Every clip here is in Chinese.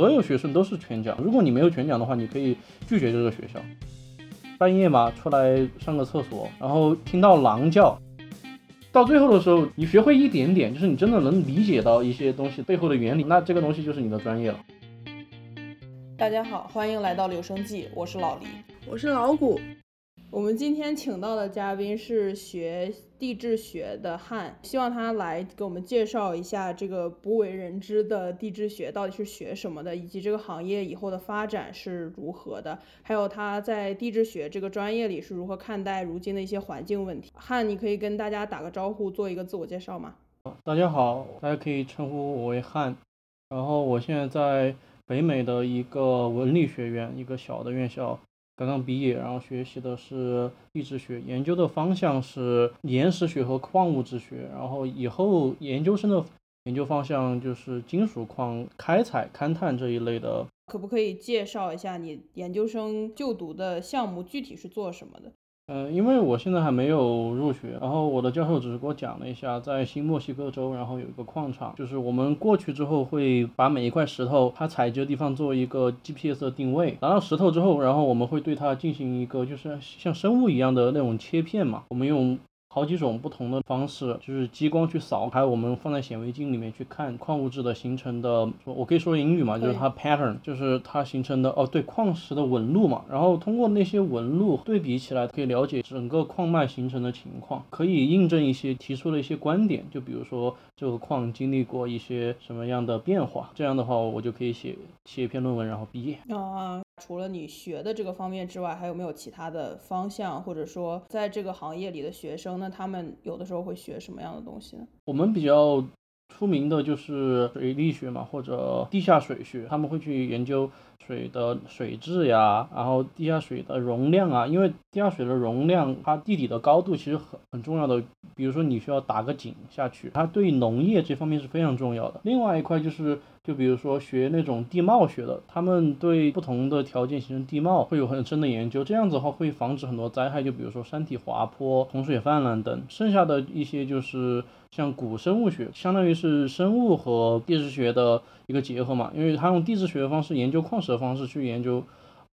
所有学生都是全奖。如果你没有全奖的话，你可以拒绝这个学校。半夜嘛，出来上个厕所，然后听到狼叫，到最后的时候，你学会一点点，就是你真的能理解到一些东西背后的原理，那这个东西就是你的专业了。大家好，欢迎来到留声记，我是老黎，我是老谷。我们今天请到的嘉宾是学地质学的汉，希望他来给我们介绍一下这个不为人知的地质学到底是学什么的，以及这个行业以后的发展是如何的，还有他在地质学这个专业里是如何看待如今的一些环境问题。汉，你可以跟大家打个招呼，做一个自我介绍吗？大家好，大家可以称呼我为汉，然后我现在在北美的一个文理学院，一个小的院校。刚刚毕业，然后学习的是地质学，研究的方向是岩石学和矿物质学，然后以后研究生的研究方向就是金属矿开采、勘探这一类的。可不可以介绍一下你研究生就读的项目具体是做什么的？嗯，因为我现在还没有入学，然后我的教授只是给我讲了一下，在新墨西哥州，然后有一个矿场，就是我们过去之后会把每一块石头它采集的地方做一个 GPS 的定位，拿到石头之后，然后我们会对它进行一个就是像生物一样的那种切片嘛，我们用。好几种不同的方式，就是激光去扫，还有我们放在显微镜里面去看矿物质的形成的，我可以说英语嘛，就是它 pattern，就是它形成的哦，对，矿石的纹路嘛。然后通过那些纹路对比起来，可以了解整个矿脉形成的情况，可以印证一些提出的一些观点。就比如说这个矿经历过一些什么样的变化，这样的话我就可以写写一篇论文，然后毕业。啊。除了你学的这个方面之外，还有没有其他的方向，或者说在这个行业里的学生，那他们有的时候会学什么样的东西呢？我们比较出名的就是水利学嘛，或者地下水学，他们会去研究水的水质呀，然后地下水的容量啊，因为地下水的容量，它地底的高度其实很很重要的。比如说你需要打个井下去，它对农业这方面是非常重要的。另外一块就是。就比如说学那种地貌学的，他们对不同的条件形成地貌会有很深的研究，这样子的话会防止很多灾害，就比如说山体滑坡、洪水泛滥等。剩下的一些就是像古生物学，相当于是生物和地质学的一个结合嘛，因为他用地质学的方式研究矿石的方式去研究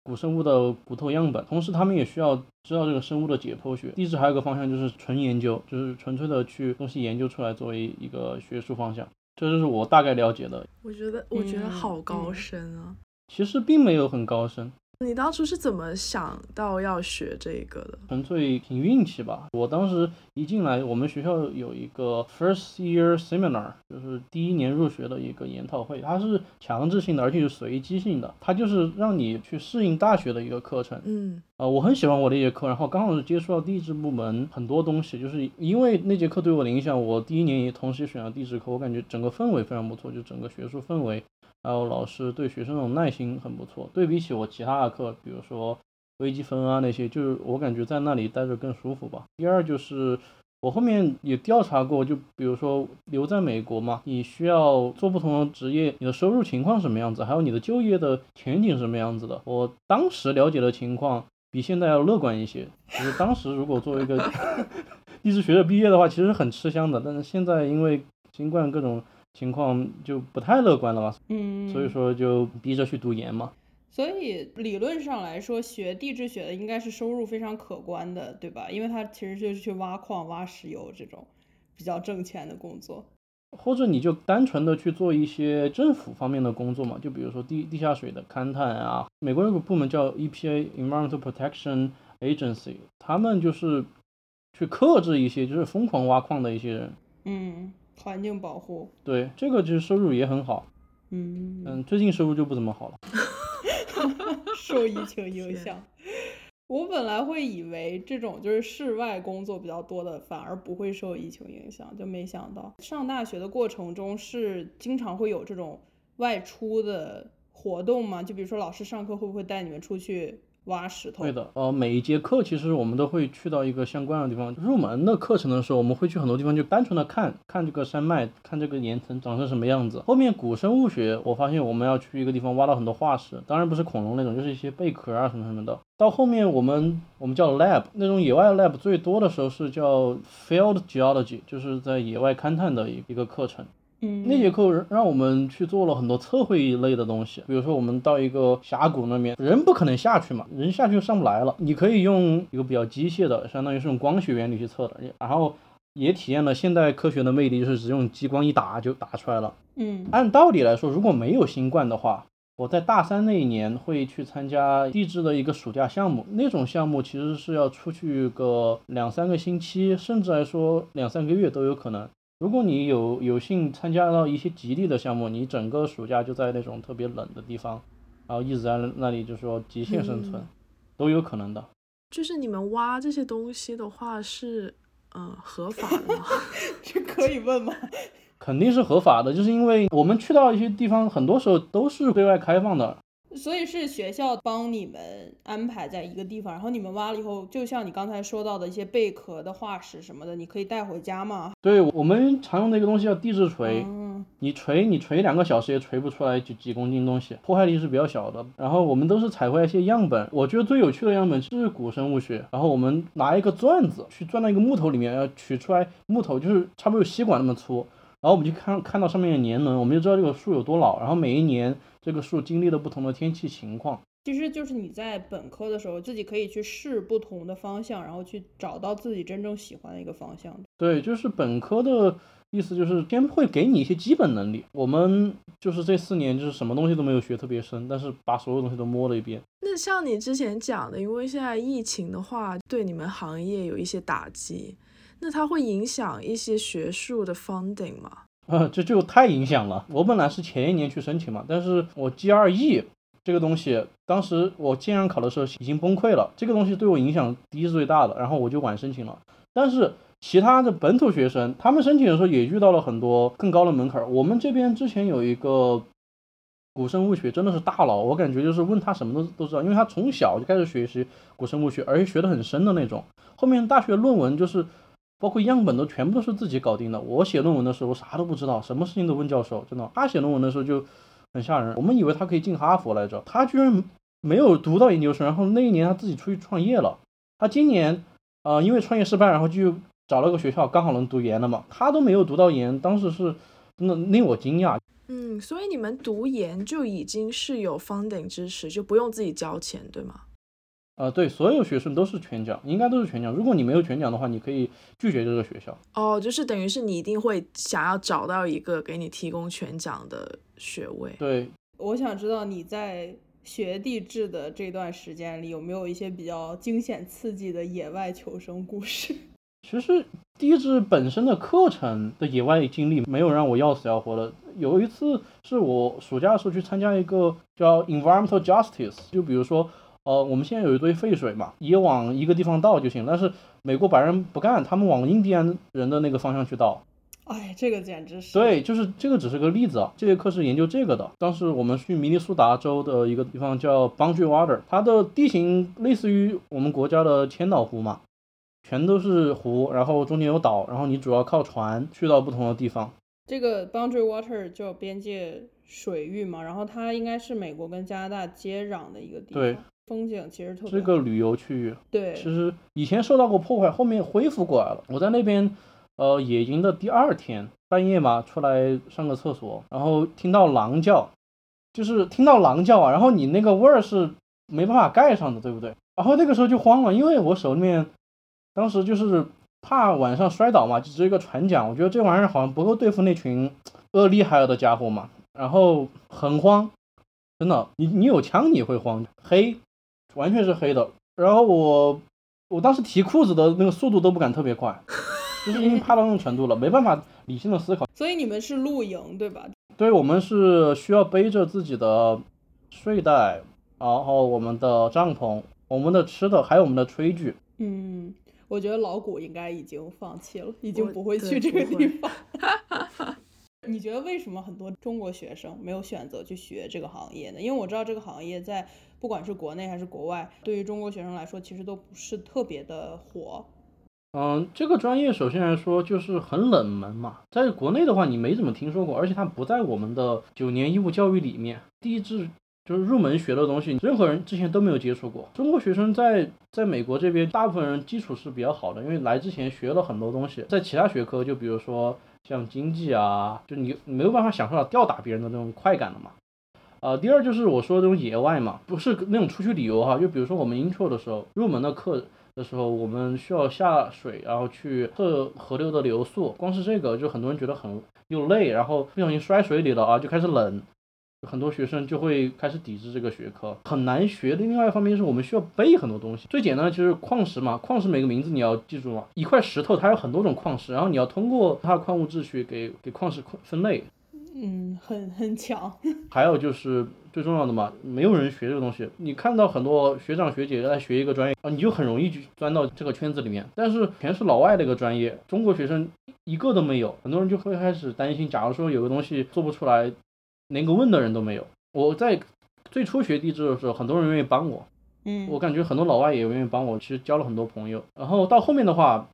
古生物的骨头样本，同时他们也需要知道这个生物的解剖学。地质还有个方向就是纯研究，就是纯粹的去东西研究出来作为一个学术方向。这就是我大概了解的。我觉得，我觉得好高深啊。其实并没有很高深。你当初是怎么想到要学这个的？纯粹凭运气吧。我当时一进来，我们学校有一个 first year seminar，就是第一年入学的一个研讨会，它是强制性的，而且是随机性的，它就是让你去适应大学的一个课程。嗯，呃，我很喜欢我那节课，然后刚好是接触到地质部门很多东西，就是因为那节课对我的影响，我第一年也同时选了地质课，我感觉整个氛围非常不错，就整个学术氛围。还有老师对学生那种耐心很不错，对比起我其他的课，比如说微积分啊那些，就是我感觉在那里待着更舒服吧。第二就是我后面也调查过，就比如说留在美国嘛，你需要做不同的职业，你的收入情况什么样子，还有你的就业的前景什么样子的。我当时了解的情况比现在要乐观一些。就是当时如果作为一个 地质学的毕业的话，其实很吃香的，但是现在因为新冠各种。情况就不太乐观了嘛，嗯，所以说就逼着去读研嘛。所以理论上来说，学地质学的应该是收入非常可观的，对吧？因为他其实就是去挖矿、挖石油这种比较挣钱的工作。或者你就单纯的去做一些政府方面的工作嘛，就比如说地地下水的勘探啊。美国有个部门叫 EPA（Environmental Protection Agency），他们就是去克制一些就是疯狂挖矿的一些人。嗯。环境保护，对这个就是收入也很好，嗯嗯，最近收入就不怎么好了，受疫情影响。我本来会以为这种就是室外工作比较多的，反而不会受疫情影响，就没想到上大学的过程中是经常会有这种外出的活动嘛？就比如说老师上课会不会带你们出去？挖石头。对的，呃，每一节课其实我们都会去到一个相关的地方。入门的课程的时候，我们会去很多地方，就单纯的看看这个山脉，看这个岩层长成什么样子。后面古生物学，我发现我们要去一个地方挖到很多化石，当然不是恐龙那种，就是一些贝壳啊什么什么的。到后面我们我们叫 lab，那种野外 lab 最多的时候是叫 field geology，就是在野外勘探的一一个课程。嗯，那节课让我们去做了很多测绘类的东西，比如说我们到一个峡谷那边，人不可能下去嘛，人下去就上不来了。你可以用一个比较机械的，相当于是用光学原理去测的，然后也体验了现代科学的魅力，就是只用激光一打就打出来了。嗯按道理来说，如果没有新冠的话，我在大三那一年会去参加地质的一个暑假项目，那种项目其实是要出去个两三个星期，甚至来说两三个月都有可能。如果你有有幸参加到一些极地的项目，你整个暑假就在那种特别冷的地方，然后一直在那里就是说极限生存，嗯都有可能的。就是你们挖这些东西的话是，嗯、合法的吗？这可以问吗？肯定是合法的，就是因为我们去到一些地方，很多时候都是对外开放的，所以是学校帮你们安排在一个地方，然后你们挖了以后，就像你刚才说到的一些贝壳的化石什么的，你可以带回家吗？对我们常用的一个东西叫地质锤，嗯你锤你锤两个小时也锤不出来几几公斤东西，破坏力是比较小的。然后我们都是采回来一些样本，我觉得最有趣的样本是古生物学。然后我们拿一个钻子去钻到一个木头里面，要取出来木头就是差不多有吸管那么粗，然后我们就看看到上面的年轮，我们就知道这个树有多老。然后每一年这个树经历了不同的天气情况。其实就是你在本科的时候，自己可以去试不同的方向，然后去找到自己真正喜欢的一个方向。对，就是本科的意思就是先会给你一些基本能力。我们就是这四年就是什么东西都没有学特别深，但是把所有东西都摸了一遍。那像你之前讲的，因为现在疫情的话，对你们行业有一些打击，那它会影响一些学术的 funding 吗？啊，这就太影响了。我本来是前一年去申请嘛，但是我 GRE 这个东西，当时我建阳考的时候已经崩溃了，这个东西对我影响第一是最大的，然后我就晚申请了。但是其他的本土学生，他们申请的时候也遇到了很多更高的门槛。我们这边之前有一个古生物学，真的是大佬，我感觉就是问他什么都都知道，因为他从小就开始学习古生物学，而且学得很深的那种。后面大学论文就是包括样本都全部都是自己搞定的。我写论文的时候，啥都不知道，什么事情都问教授，真的。他写论文的时候就很吓人，我们以为他可以进哈佛来着，他居然没有读到研究生，然后那一年他自己出去创业了。他今年呃因为创业失败，然后就找了个学校，刚好能读研了嘛。他都没有读到研，当时是真的令我惊讶。嗯，所以你们读研就已经是有 funding 支持，就不用自己交钱，对吗？呃，对，所有学生都是全奖，应该都是全奖。如果你没有全奖的话，你可以拒绝这个学校。哦，就是等于是你一定会想要找到一个给你提供全奖的学位。对，我想知道你在学地质的这段时间里，有没有一些比较惊险刺激的野外求生故事？其实地质本身的课程的野外经历没有让我要死要活的。有一次是我暑假的时候去参加一个叫 Environmental Justice，就比如说，呃，我们现在有一堆废水嘛，也往一个地方倒就行，但是美国白人不干，他们往印第安人的那个方向去倒。哎，这个简直是对，就是这个只是个例子啊。这节课是研究这个的。当时我们去明尼苏达州的一个地方叫 Boundary Water，它的地形类似于我们国家的千岛湖嘛，全都是湖，然后中间有岛，然后你主要靠船去到不同的地方。这个 boundary water 叫边界水域嘛，然后它应该是美国跟加拿大接壤的一个地方，对，风景其实特别好这个旅游区域对其实以前受到过破坏，后面恢复过来了。我在那边，呃，野营的第二天半夜嘛，出来上个厕所，然后听到狼叫，就是听到狼叫啊，然后你那个味儿是没办法盖上的，对不对？然后那个时候就慌了，因为我手里面当时就是怕晚上摔倒嘛，就只有一个船桨，我觉得这玩意儿好像不够对付那群恶厉害了的家伙嘛，然后很慌，真的，你你有枪你会慌，黑，完全是黑的。然后我我当时提裤子的那个速度都不敢特别快，就是因为怕到那种程度了，没办法理性的思考。所以你们是露营对吧？对我们是需要背着自己的睡袋，然后我们的帐篷、我们的吃的，还有我们的炊具。嗯，我觉得老谷应该已经放弃了，已经不会去这个地方。你觉得为什么很多中国学生没有选择去学这个行业呢？因为我知道这个行业在不管是国内还是国外，对于中国学生来说，其实都不是特别的火。嗯，这个专业首先来说就是很冷门嘛，在国内的话你没怎么听说过，而且它不在我们的九年义务教育里面。地质就是入门学的东西，任何人之前都没有接触过。中国学生在在美国这边，大部分人基础是比较好的，因为来之前学了很多东西，在其他学科，就比如说像经济啊，就你你没有办法享受到吊打别人的那种快感了嘛。呃，第二就是我说的这种野外嘛，不是那种出去旅游哈，就比如说我们 intro 的时候，入门的课的时候，我们需要下水，然后去测河流的流速，光是这个就很多人觉得很又累，然后不小心摔水里了啊，就开始冷，很多学生就会开始抵制这个学科，很难学的。另外一方面是我们需要背很多东西，最简单的就是矿石嘛，矿石每个名字你要记住嘛，一块石头它有很多种矿石，然后你要通过它的矿物质去给给矿石分类。嗯，很很强。还有就是最重要的嘛，没有人学这个东西。你看到很多学长学姐在学一个专业啊，你就很容易去钻到这个圈子里面。但是全是老外的一个专业，中国学生一个都没有，很多人就会开始担心，假如说有个东西做不出来，连个问的人都没有。我在最初学地质的时候，很多人愿意帮我，嗯，我感觉很多老外也愿意帮我，其实交了很多朋友。然后到后面的话。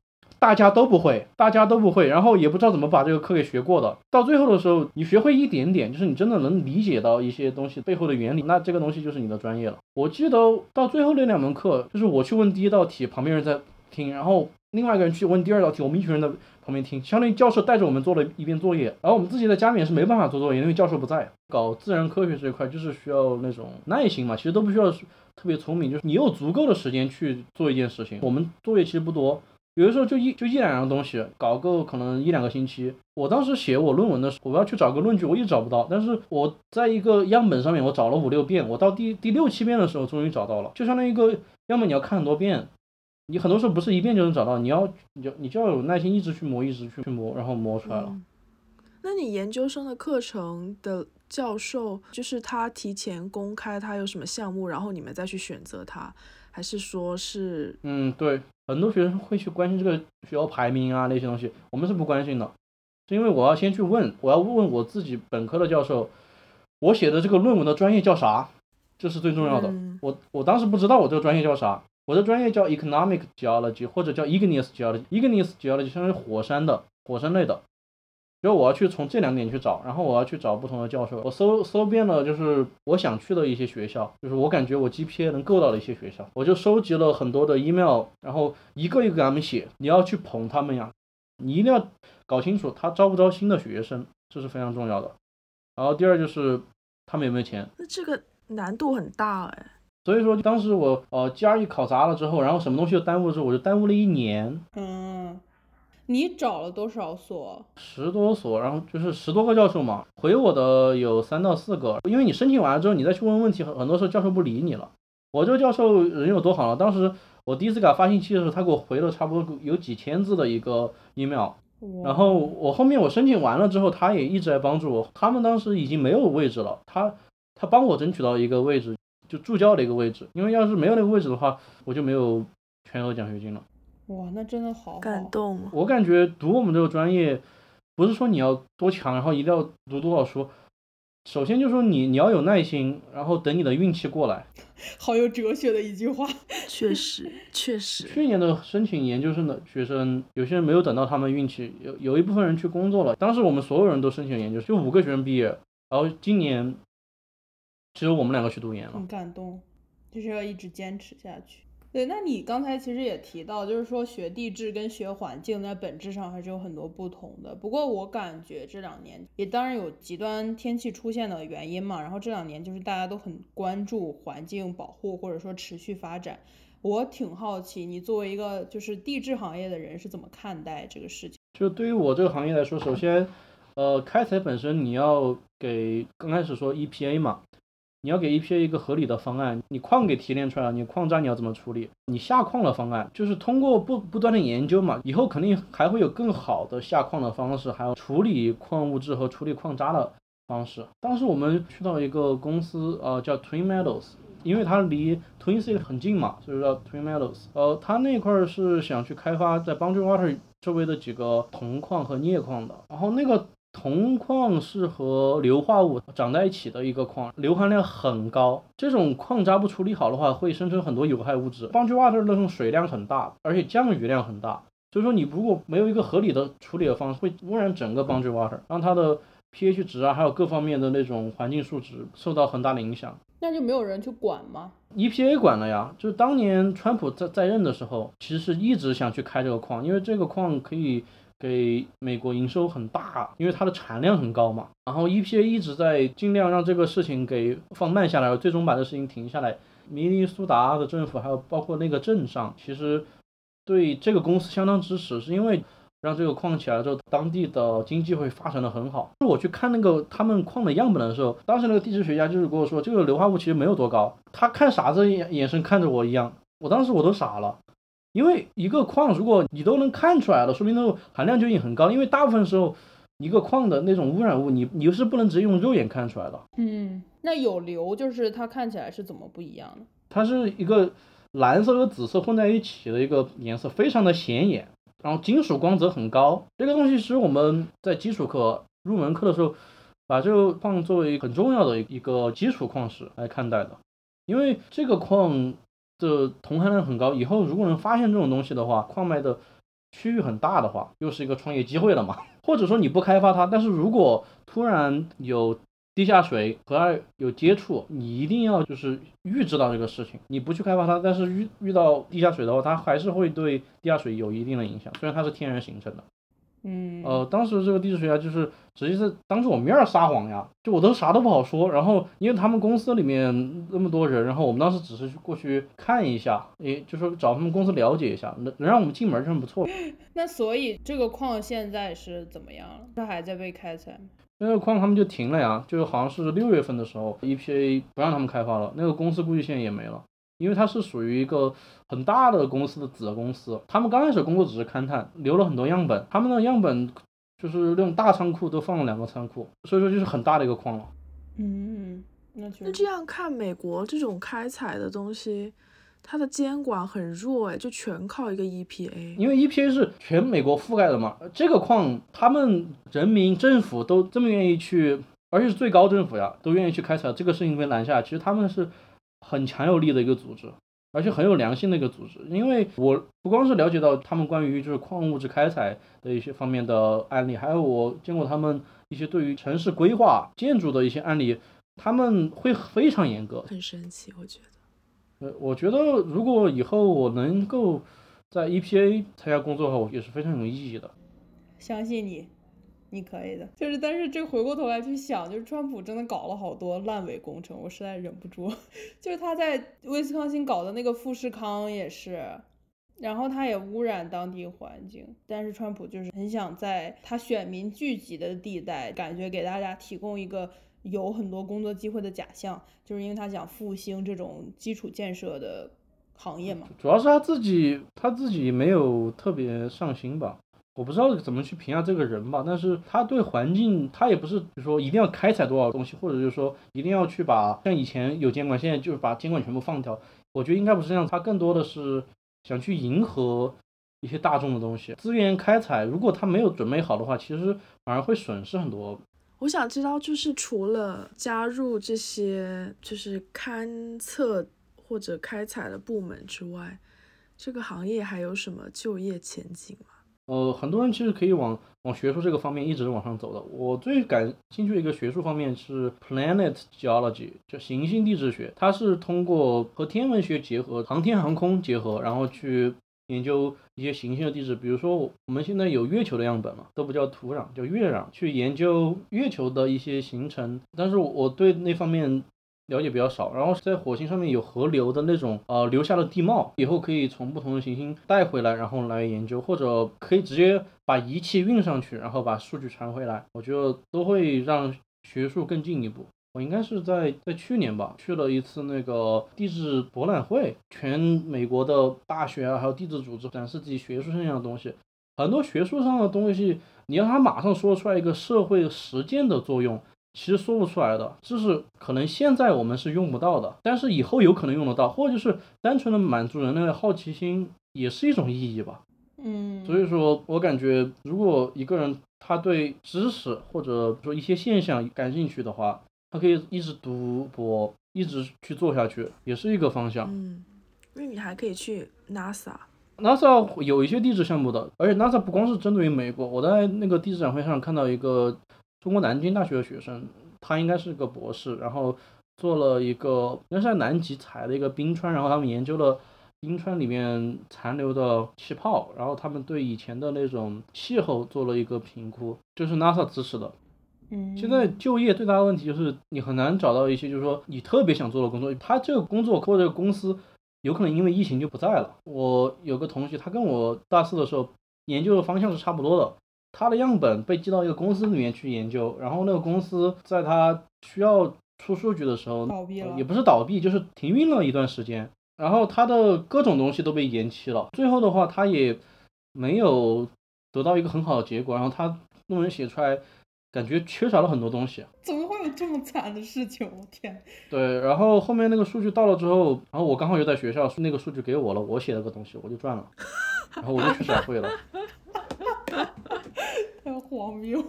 大家都不会，大家都不会，然后也不知道怎么把这个课给学过的。到最后的时候，你学会一点点，就是你真的能理解到一些东西背后的原理，那这个东西就是你的专业了。我记得到最后那两门课，就是我去问第一道题，旁边人在听，然后另外一个人去问第二道题，我们一群人在旁边听，相当于教授带着我们做了一遍作业，然后我们自己在家里面是没办法做作业，因为教授不在。搞自然科学这一块就是需要那种耐心嘛，其实都不需要特别聪明，就是你有足够的时间去做一件事情。我们作业其实不多。有的时候就一就一两样东西，搞个可能一两个星期。我当时写我论文的时候，我要去找个论据，我一直找不到。但是我在一个样本上面，我找了五六遍，我到第第六七遍的时候，终于找到了。就相当于一个样本，你要看很多遍，你很多时候不是一遍就能找到，你要你就你就要有耐心，一直去磨，一直去去磨，然后磨出来了。那你研究生的课程的教授，就是他提前公开他有什么项目，然后你们再去选择他，还是说是？嗯，对。很多学生会去关心这个学校排名啊那些东西，我们是不关心的，是因为我要先去问，我要问我自己本科的教授，我写的这个论文的专业叫啥，这是最重要的。我我当时不知道我这个专业叫啥，我的专业叫 Economic Geology 或者叫 Igneous Geology，Igneous Geology 相当于火山的，火山类的。所以我要去从这两点去找，然后我要去找不同的教授。我搜搜遍了，就是我想去的一些学校，就是我感觉我 GPA 能够到的一些学校，我就收集了很多的 email，然后一个一个给他们写。你要去捧他们呀，你一定要搞清楚他招不招新的学生，这是非常重要的。然后第二就是他们有没有钱。那这个难度很大哎。所以说当时我呃 GRE 考砸了之后，然后什么东西都耽误了之后，我就耽误了一年。嗯。你找了多少所？十多所，然后就是十多个教授嘛。回我的有三到四个，因为你申请完了之后，你再去问问题，很很多时候教授不理你了。我这个教授人有多好呢？当时我第一次给他发信息的时候，他给我回了差不多有几千字的一个 email。然后我后面我申请完了之后，他也一直在帮助我。他们当时已经没有位置了，他他帮我争取到一个位置，就助教的一个位置。因为要是没有那个位置的话，我就没有全额奖学金了。哇，那真的好感动。我感觉读我们这个专业，不是说你要多强，然后一定要读多少书。首先就说你你要有耐心，然后等你的运气过来。好有哲学的一句话。确实，确实。去年的申请研究生的学生，有些人没有等到他们运气，有有一部分人去工作了。当时我们所有人都申请研究生，就五个学生毕业，然后今年只有我们两个去读研了。很感动，就是要一直坚持下去。对，那你刚才其实也提到，就是说学地质跟学环境在本质上还是有很多不同的。不过我感觉这两年也当然有极端天气出现的原因嘛，然后这两年就是大家都很关注环境保护或者说持续发展。我挺好奇，你作为一个就是地质行业的人是怎么看待这个事情？就对于我这个行业来说，首先，呃，开采本身你要给刚开始说 EPA 嘛。你要给 EPA 一个合理的方案，你矿给提炼出来了，你矿渣你要怎么处理？你下矿的方案就是通过不不断的研究嘛，以后肯定还会有更好的下矿的方式，还有处理矿物质和处理矿渣的方式。当时我们去到一个公司，呃，叫 Twin Metals，因为它离 Twin City 很近嘛，所以叫 Twin Metals。呃，它那块是想去开发在 Boundary Water 周围的几个铜矿和镍矿的，然后那个。铜矿是和硫化物长在一起的一个矿，硫含量很高。这种矿渣不处理好的话，会生成很多有害物质。Boundary Water 那种水量很大，而且降雨量很大，所以说你如果没有一个合理的处理的方式，会污染整个 Boundary Water，让它的 pH 值啊，还有各方面的那种环境数值受到很大的影响。那就没有人去管吗？EPA 管了呀，就是当年川普在在任的时候，其实是一直想去开这个矿，因为这个矿可以。给美国营收很大，因为它的产量很高嘛。然后 EPA 一直在尽量让这个事情给放慢下来，最终把这事情停下来。明尼苏达的政府还有包括那个镇上，其实对这个公司相当支持，是因为让这个矿起来之后，当地的经济会发展的很好。我去看那个他们矿的样本的时候，当时那个地质学家就是跟我说，这个硫化物其实没有多高，他看傻子眼眼神看着我一样，我当时我都傻了。因为一个矿，如果你都能看出来了，说明那个含量就已经很高。因为大部分时候，一个矿的那种污染物，你你是不能直接用肉眼看出来的。嗯，那有硫就是它看起来是怎么不一样的？它是一个蓝色和紫色混在一起的一个颜色，非常的显眼，然后金属光泽很高。这个东西是我们在基础课入门课的时候，把这个矿作为很重要的一个基础矿石来看待的，因为这个矿。的铜含量很高，以后如果能发现这种东西的话，矿脉的区域很大的话，又是一个创业机会了嘛。或者说你不开发它，但是如果突然有地下水和它有接触，你一定要就是预知到这个事情。你不去开发它，但是遇遇到地下水的话，它还是会对地下水有一定的影响，虽然它是天然形成的。嗯，呃，当时这个地质学家就是直接是当着我面撒谎呀，就我都啥都不好说。然后因为他们公司里面那么多人，然后我们当时只是去过去看一下，诶，就说找他们公司了解一下，能能让我们进门就很不错。那所以这个矿现在是怎么样了？它还在被开采吗？那个矿他们就停了呀，就是好像是六月份的时候，EPA 不让他们开发了，那个公司估计现在也没了。因为它是属于一个很大的公司的子公司，他们刚开始工作只是勘探，留了很多样本，他们的样本就是那种大仓库都放了两个仓库，所以说就是很大的一个矿了。嗯，那那这样看，美国这种开采的东西，它的监管很弱哎，就全靠一个 EPA。因为 EPA 是全美国覆盖的嘛，这个矿他们人民政府都这么愿意去，而且是最高政府呀，都愿意去开采，这个事情被拦下，其实他们是。很强有力的一个组织，而且很有良心的一个组织。因为我不光是了解到他们关于就是矿物质开采的一些方面的案例，还有我见过他们一些对于城市规划建筑的一些案例，他们会非常严格。很神奇，我觉得。呃，我觉得如果以后我能够在 EPA 参加工作的话，我也是非常有意义的。相信你。你可以的，就是，但是这回过头来去想，就是川普真的搞了好多烂尾工程，我实在忍不住。就是他在威斯康星搞的那个富士康也是，然后他也污染当地环境，但是川普就是很想在他选民聚集的地带，感觉给大家提供一个有很多工作机会的假象，就是因为他想复兴这种基础建设的行业嘛。主要是他自己，他自己没有特别上心吧。我不知道怎么去评价这个人吧，但是他对环境，他也不是说一定要开采多少东西，或者就是说一定要去把像以前有监管，现在就是把监管全部放掉。我觉得应该不是这样，他更多的是想去迎合一些大众的东西。资源开采如果他没有准备好的话，其实反而会损失很多。我想知道，就是除了加入这些就是勘测或者开采的部门之外，这个行业还有什么就业前景吗？呃，很多人其实可以往往学术这个方面一直往上走的。我最感兴趣的一个学术方面是 Planet Geology，就行星地质学。它是通过和天文学结合、航天航空结合，然后去研究一些行星的地质。比如说，我们现在有月球的样本嘛，都不叫土壤，叫月壤，去研究月球的一些形成。但是我对那方面。了解比较少，然后在火星上面有河流的那种呃留下的地貌，以后可以从不同的行星带回来，然后来研究，或者可以直接把仪器运上去，然后把数据传回来，我觉得都会让学术更进一步。我应该是在在去年吧，去了一次那个地质博览会，全美国的大学啊，还有地质组织展示自己学术上的东西，很多学术上的东西，你让他马上说出来一个社会实践的作用。其实说不出来的，就是可能现在我们是用不到的，但是以后有可能用得到，或者就是单纯的满足人类的好奇心，也是一种意义吧。嗯，所以说我感觉，如果一个人他对知识或者说一些现象感兴趣的话，他可以一直读博，一直去做下去，也是一个方向。嗯，因为你还可以去 NASA，NASA 有一些地质项目的，而且 NASA 不光是针对于美国，我在那个地质展会上看到一个。中国南京大学的学生，他应该是个博士，然后做了一个，应该是在南极采了一个冰川，然后他们研究了冰川里面残留的气泡，然后他们对以前的那种气候做了一个评估，就是 NASA 支持的。嗯，现在就业最大的问题就是你很难找到一些就是说你特别想做的工作，他这个工作或者公司有可能因为疫情就不在了。我有个同学，他跟我大四的时候研究的方向是差不多的，他的样本被寄到一个公司里面去研究，然后那个公司在他需要出数据的时候，倒闭了也不是倒闭，就是停运了一段时间，然后他的各种东西都被延期了，最后的话他也没有得到一个很好的结果，然后他论文写出来。感觉缺少了很多东西，怎么会有这么惨的事情？我天！对，然后后面那个数据到了之后，然后我刚好又在学校，那个数据给我了，我写了个东西，我就赚了，然后我就去展会了，太荒谬，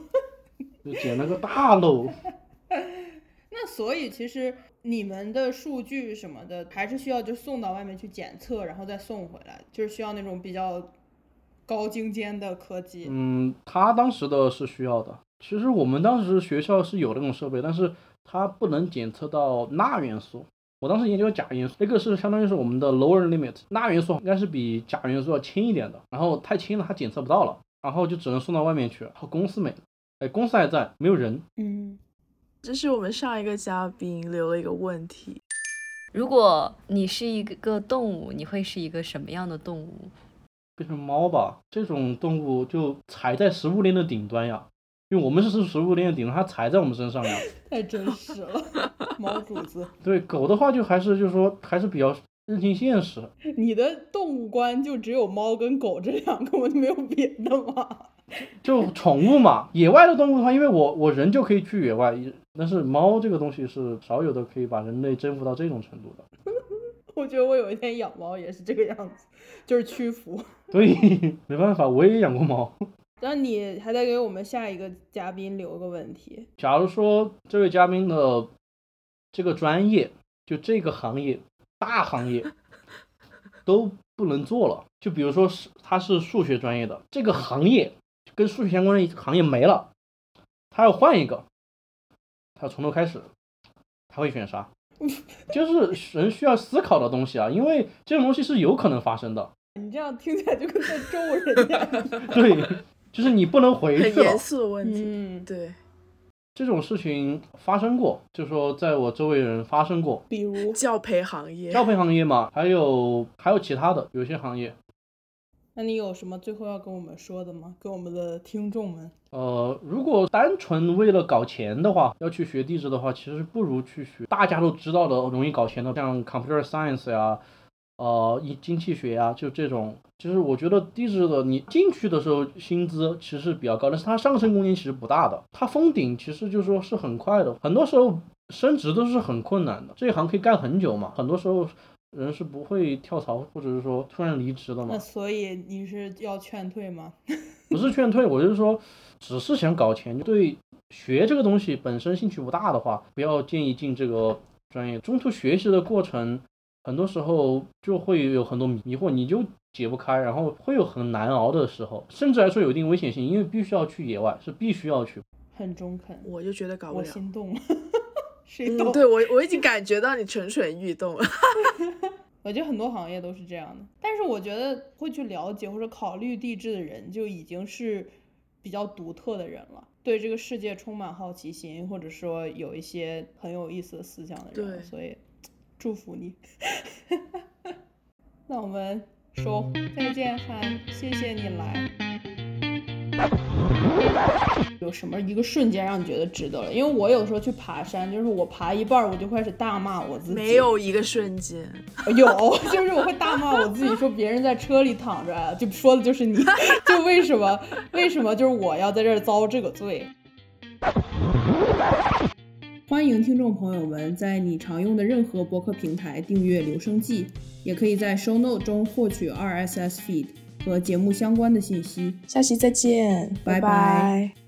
就捡了个大漏。那所以其实你们的数据什么的，还是需要就送到外面去检测，然后再送回来，就是需要那种比较高精尖的科技。嗯，他当时的是需要的。其实我们当时学校是有那种设备，但是它不能检测到钠元素。我当时研究钾元素，那个是相当于是我们的 lower limit。钠元素应该是比钾元素要轻一点的，然后太轻了，它检测不到了，然后就只能送到外面去。然后公司没了，哎，公司还在，没有人。嗯，这是我们上一个嘉宾留了一个问题：如果你是一个动物，你会是一个什么样的动物？变成猫吧，这种动物就踩在食物链的顶端呀。因为我们是食物链的顶端，它踩在我们身上呀。太真实了，猫主子。对狗的话，就还是就是说还是比较认清现实。你的动物观就只有猫跟狗这两个没有别的吗？就宠物嘛，野外的动物的话，因为我我人就可以去野外，但是猫这个东西是少有的可以把人类征服到这种程度的。我觉得我有一天养猫也是这个样子，就是屈服。对，没办法，我也养过猫。那你还得给我们下一个嘉宾留个问题。假如说这位嘉宾的这个专业，就这个行业大行业都不能做了，就比如说是他是数学专业的，这个行业跟数学相关的行业没了，他要换一个，他要从头开始，他会选啥？就是人需要思考的东西啊，因为这种东西是有可能发生的。你这样听起来就跟在咒人家。对。就是你不能回去了。很严肃的问题。嗯，对。这种事情发生过，就说在我周围人发生过。比如 教培行业。教培行业嘛，还有还有其他的有些行业。那你有什么最后要跟我们说的吗？跟我们的听众们？呃，如果单纯为了搞钱的话，要去学地质的话，其实不如去学大家都知道的容易搞钱的，像 computer science 呀。呃，一经济学呀，就这种，就是我觉得地质的，你进去的时候薪资其实比较高，但是它上升空间其实不大的。它封顶其实就是说是很快的，很多时候升职都是很困难的。这一行可以干很久嘛，很多时候人是不会跳槽或者是说突然离职的嘛。那所以你是要劝退吗？不是劝退，我就是说，只是想搞钱，对学这个东西本身兴趣不大的话，不要建议进这个专业。中途学习的过程。很多时候就会有很多迷惑，你就解不开，然后会有很难熬的时候，甚至来说有一定危险性，因为必须要去野外，是必须要去。很中肯，我就觉得搞不了。我心动了，谁动？对我我已经感觉到你蠢蠢欲动了。我觉得很多行业都是这样的，但是我觉得会去了解或者考虑地质的人，就已经是比较独特的人了，对这个世界充满好奇心，或者说有一些很有意思的思想的人。所以。祝福你，那我们说再见，韩，谢谢你来。有什么一个瞬间让你觉得值得了？因为我有时候去爬山，就是我爬一半，我就开始大骂我自己。没有一个瞬间，有，就是我会大骂我自己，说别人在车里躺着，就说的就是你，就为什么，为什么就是我要在这儿遭这个罪？欢迎听众朋友们在你常用的任何播客平台订阅《留声记》，也可以在 Show Note 中获取 RSS feed 和节目相关的信息。下期再见，拜拜。